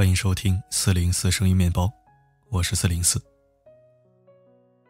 欢迎收听四零四声音面包，我是四零四。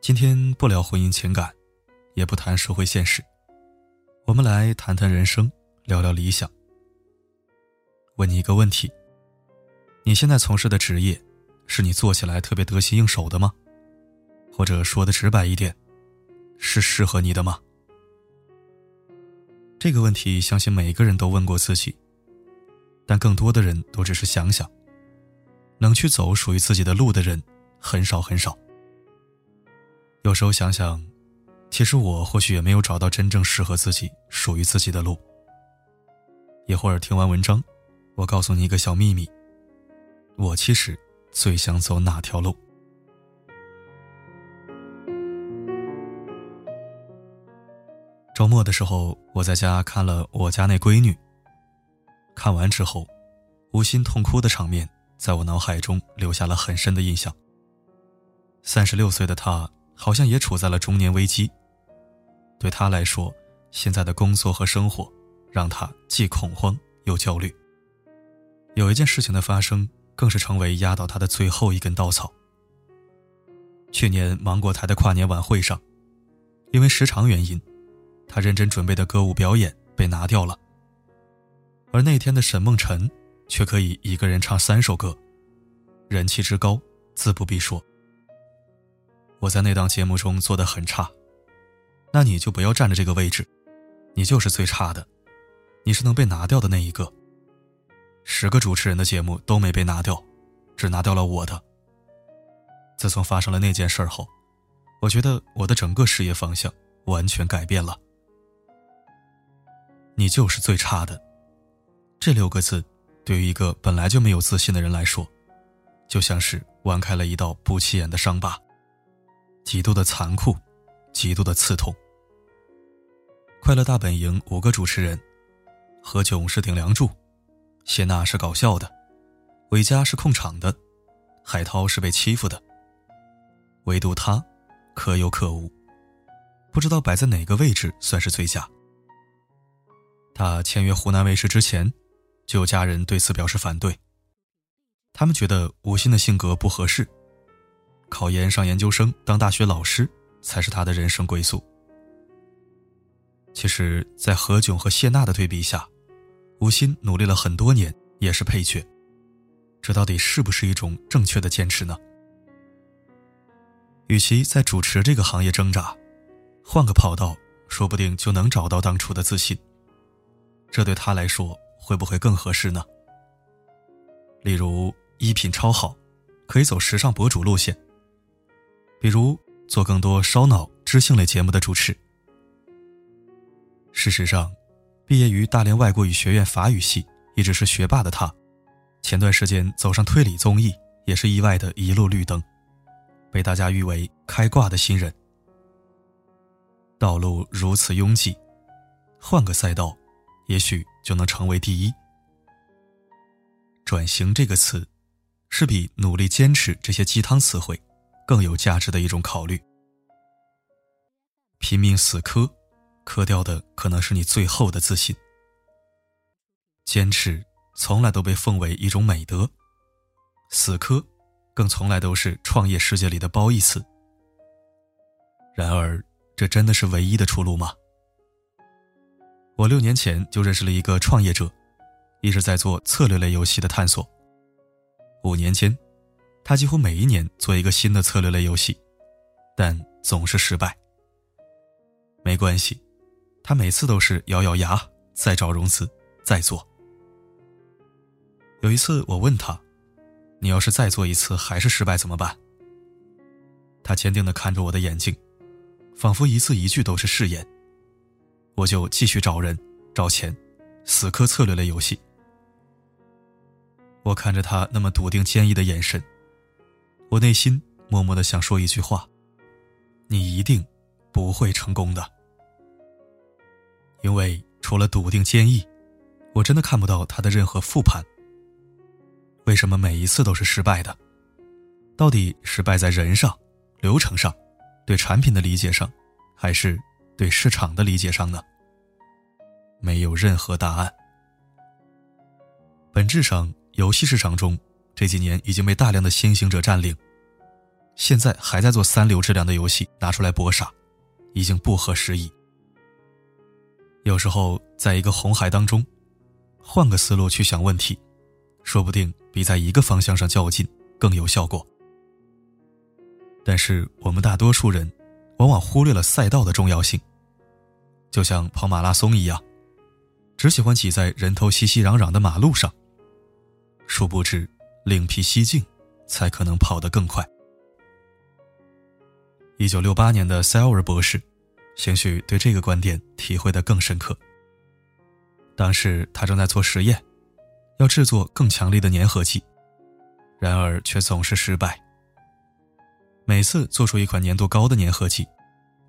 今天不聊婚姻情感，也不谈社会现实，我们来谈谈人生，聊聊理想。问你一个问题：你现在从事的职业，是你做起来特别得心应手的吗？或者说的直白一点，是适合你的吗？这个问题，相信每个人都问过自己，但更多的人都只是想想。能去走属于自己的路的人，很少很少。有时候想想，其实我或许也没有找到真正适合自己、属于自己的路。一会儿听完文章，我告诉你一个小秘密：我其实最想走哪条路。周末的时候，我在家看了《我家那闺女》。看完之后，无心痛哭的场面在我脑海中留下了很深的印象。三十六岁的他，好像也处在了中年危机。对他来说，现在的工作和生活，让他既恐慌又焦虑。有一件事情的发生，更是成为压倒他的最后一根稻草。去年芒果台的跨年晚会上，因为时长原因。他认真准备的歌舞表演被拿掉了，而那天的沈梦辰却可以一个人唱三首歌，人气之高自不必说。我在那档节目中做的很差，那你就不要占着这个位置，你就是最差的，你是能被拿掉的那一个。十个主持人的节目都没被拿掉，只拿掉了我的。自从发生了那件事后，我觉得我的整个事业方向完全改变了。你就是最差的，这六个字，对于一个本来就没有自信的人来说，就像是剜开了一道不起眼的伤疤，极度的残酷，极度的刺痛。快乐大本营五个主持人，何炅是顶梁柱，谢娜是搞笑的，韦佳是控场的，海涛是被欺负的，唯独他，可有可无，不知道摆在哪个位置算是最佳。他签约湖南卫视之前，就有家人对此表示反对。他们觉得吴昕的性格不合适，考研上研究生当大学老师才是他的人生归宿。其实，在何炅和谢娜的对比下，吴昕努力了很多年也是配角，这到底是不是一种正确的坚持呢？与其在主持这个行业挣扎，换个跑道，说不定就能找到当初的自信。这对他来说会不会更合适呢？例如衣品超好，可以走时尚博主路线；比如做更多烧脑知性类节目的主持。事实上，毕业于大连外国语学院法语系，一直是学霸的他，前段时间走上推理综艺，也是意外的一路绿灯，被大家誉为开挂的新人。道路如此拥挤，换个赛道。也许就能成为第一。转型这个词，是比努力坚持这些鸡汤词汇更有价值的一种考虑。拼命死磕，磕掉的可能是你最后的自信。坚持从来都被奉为一种美德，死磕，更从来都是创业世界里的褒义词。然而，这真的是唯一的出路吗？我六年前就认识了一个创业者，一直在做策略类游戏的探索。五年间，他几乎每一年做一个新的策略类游戏，但总是失败。没关系，他每次都是咬咬牙，再找融资，再做。有一次我问他：“你要是再做一次还是失败怎么办？”他坚定的看着我的眼睛，仿佛一字一句都是誓言。我就继续找人、找钱，死磕策略类游戏。我看着他那么笃定、坚毅的眼神，我内心默默的想说一句话：“你一定不会成功的。”因为除了笃定、坚毅，我真的看不到他的任何复盘。为什么每一次都是失败的？到底失败在人上、流程上、对产品的理解上，还是？对市场的理解上呢，没有任何答案。本质上，游戏市场中这几年已经被大量的先行者占领，现在还在做三流质量的游戏拿出来搏杀，已经不合时宜。有时候，在一个红海当中，换个思路去想问题，说不定比在一个方向上较劲更有效果。但是我们大多数人，往往忽略了赛道的重要性。就像跑马拉松一样，只喜欢挤在人头熙熙攘攘的马路上，殊不知另辟蹊径，才可能跑得更快。一九六八年的塞尔博士。兴许对这个观点体会的更深刻。当时他正在做实验，要制作更强力的粘合剂，然而却总是失败。每次做出一款粘度高的粘合剂，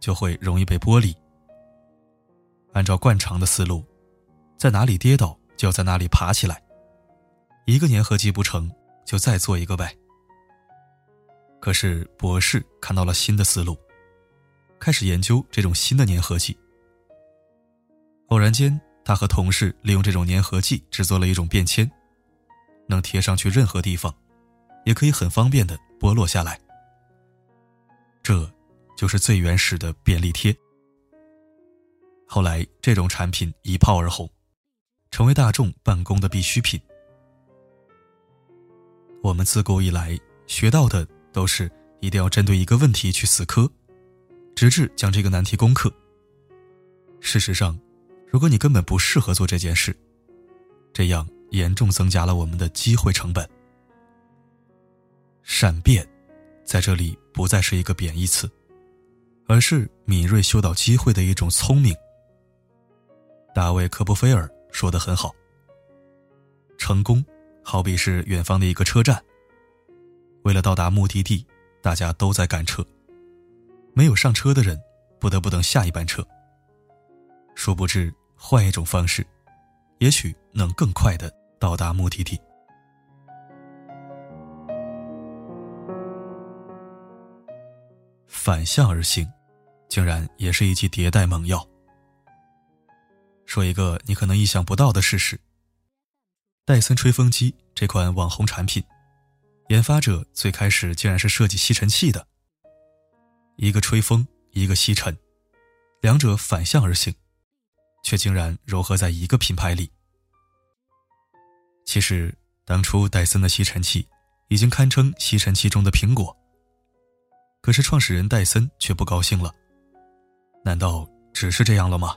就会容易被剥离。按照惯常的思路，在哪里跌倒就要在哪里爬起来。一个粘合剂不成就再做一个呗。可是博士看到了新的思路。开始研究这种新的粘合剂。偶然间，他和同事利用这种粘合剂制作了一种便签，能贴上去任何地方，也可以很方便的剥落下来。这，就是最原始的便利贴。后来，这种产品一炮而红，成为大众办公的必需品。我们自古以来学到的都是一定要针对一个问题去死磕。直至将这个难题攻克。事实上，如果你根本不适合做这件事，这样严重增加了我们的机会成本。善变，在这里不再是一个贬义词，而是敏锐嗅到机会的一种聪明。大卫·科波菲尔说的很好：“成功，好比是远方的一个车站，为了到达目的地，大家都在赶车。”没有上车的人，不得不等下一班车。殊不知，换一种方式，也许能更快的到达目的地。反向而行，竟然也是一剂迭代猛药。说一个你可能意想不到的事实：戴森吹风机这款网红产品，研发者最开始竟然是设计吸尘器的。一个吹风，一个吸尘，两者反向而行，却竟然糅合在一个品牌里。其实，当初戴森的吸尘器已经堪称吸尘器中的苹果。可是创始人戴森却不高兴了。难道只是这样了吗？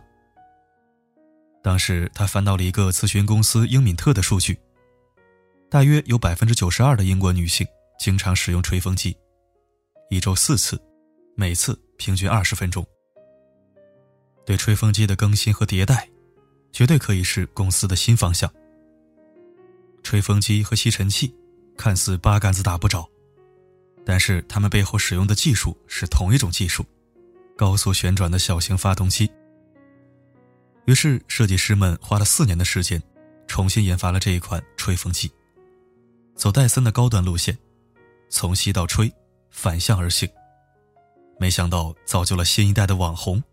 当时他翻到了一个咨询公司英敏特的数据，大约有百分之九十二的英国女性经常使用吹风机，一周四次。每次平均二十分钟。对吹风机的更新和迭代，绝对可以是公司的新方向。吹风机和吸尘器看似八竿子打不着，但是它们背后使用的技术是同一种技术——高速旋转的小型发动机。于是，设计师们花了四年的时间，重新研发了这一款吹风机，走戴森的高端路线，从吸到吹，反向而行。没想到造就了新一代的网红。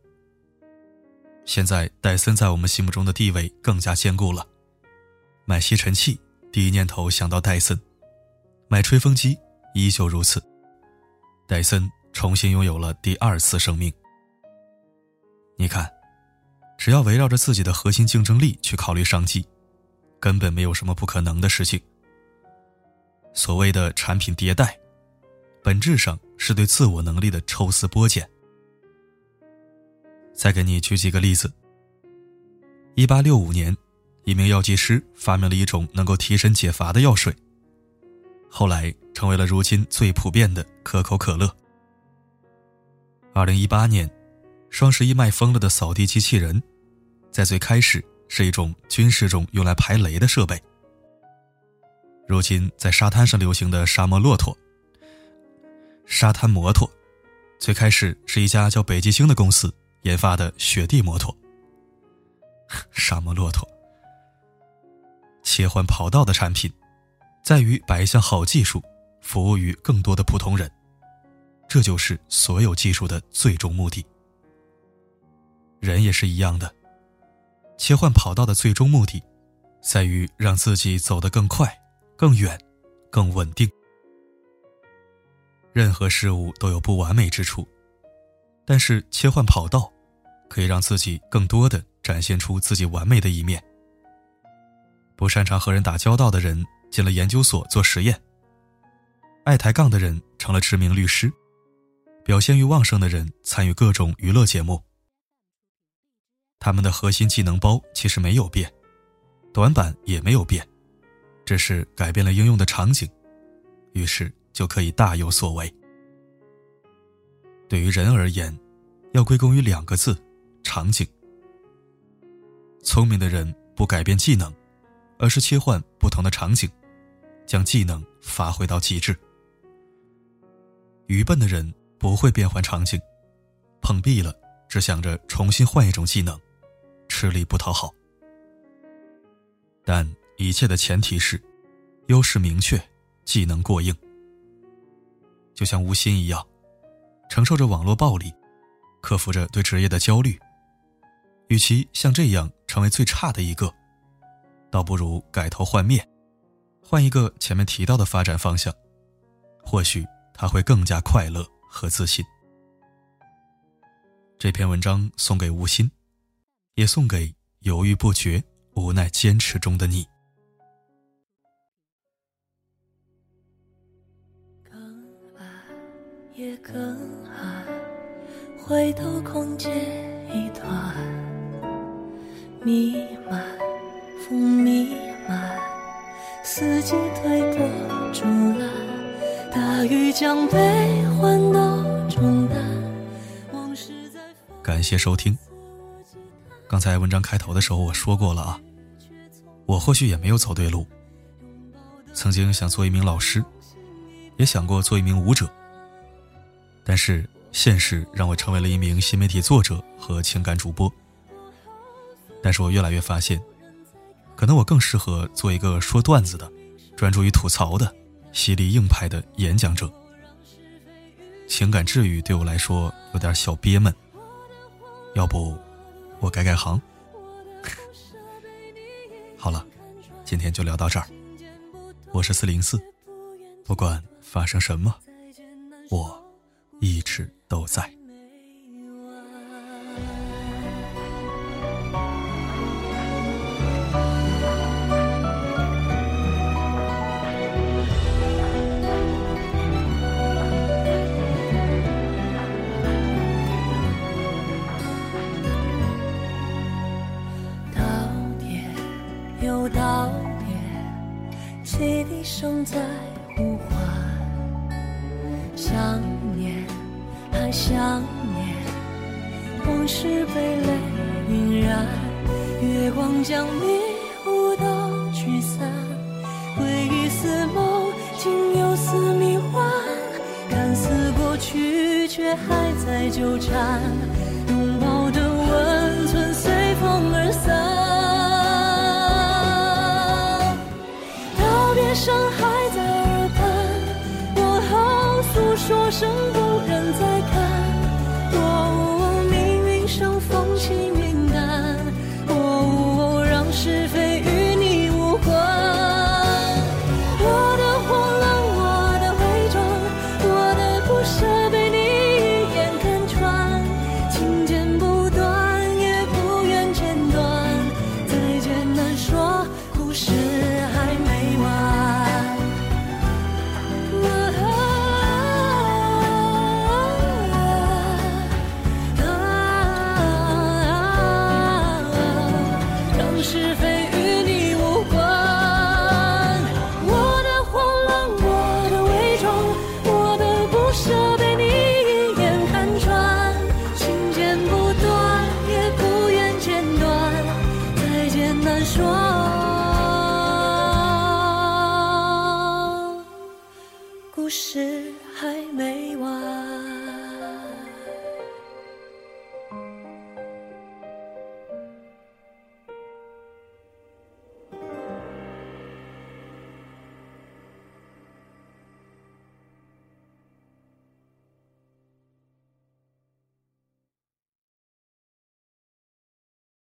现在戴森在我们心目中的地位更加坚固了。买吸尘器，第一念头想到戴森；买吹风机，依旧如此。戴森重新拥有了第二次生命。你看，只要围绕着自己的核心竞争力去考虑商机，根本没有什么不可能的事情。所谓的产品迭代。本质上是对自我能力的抽丝剥茧。再给你举几个例子。一八六五年，一名药剂师发明了一种能够提神解乏的药水，后来成为了如今最普遍的可口可乐。二零一八年，双十一卖疯了的扫地机器人，在最开始是一种军事中用来排雷的设备，如今在沙滩上流行的沙漠骆驼。沙滩摩托，最开始是一家叫北极星的公司研发的雪地摩托。沙漠骆驼，切换跑道的产品，在于把一项好技术服务于更多的普通人，这就是所有技术的最终目的。人也是一样的，切换跑道的最终目的，在于让自己走得更快、更远、更稳定。任何事物都有不完美之处，但是切换跑道，可以让自己更多的展现出自己完美的一面。不擅长和人打交道的人进了研究所做实验，爱抬杠的人成了知名律师，表现欲旺盛的人参与各种娱乐节目。他们的核心技能包其实没有变，短板也没有变，只是改变了应用的场景，于是。就可以大有所为。对于人而言，要归功于两个字：场景。聪明的人不改变技能，而是切换不同的场景，将技能发挥到极致。愚笨的人不会变换场景，碰壁了只想着重新换一种技能，吃力不讨好。但一切的前提是，优势明确，技能过硬。就像吴昕一样，承受着网络暴力，克服着对职业的焦虑。与其像这样成为最差的一个，倒不如改头换面，换一个前面提到的发展方向，或许他会更加快乐和自信。这篇文章送给吴昕，也送给犹豫不决、无奈坚持中的你。也更爱回头空间一段弥漫风弥漫四季推波助澜雨将悲欢都冲淡往事在感谢收听。刚才文章开头的时候我说过了啊我或许也没有走对路。曾经想做一名老师也想过做一名舞者。但是现实让我成为了一名新媒体作者和情感主播。但是我越来越发现，可能我更适合做一个说段子的、专注于吐槽的、犀利硬派的演讲者。情感治愈对我来说有点小憋闷，要不我改改行？好了，今天就聊到这儿。我是四零四，不管发生什么，我。一直都在。声在呼唤，想念。还想念，往事被泪晕染，月光将迷雾都驱散，回忆似梦，竟又似迷幻，看似过去，却还在纠缠，生故事还没完。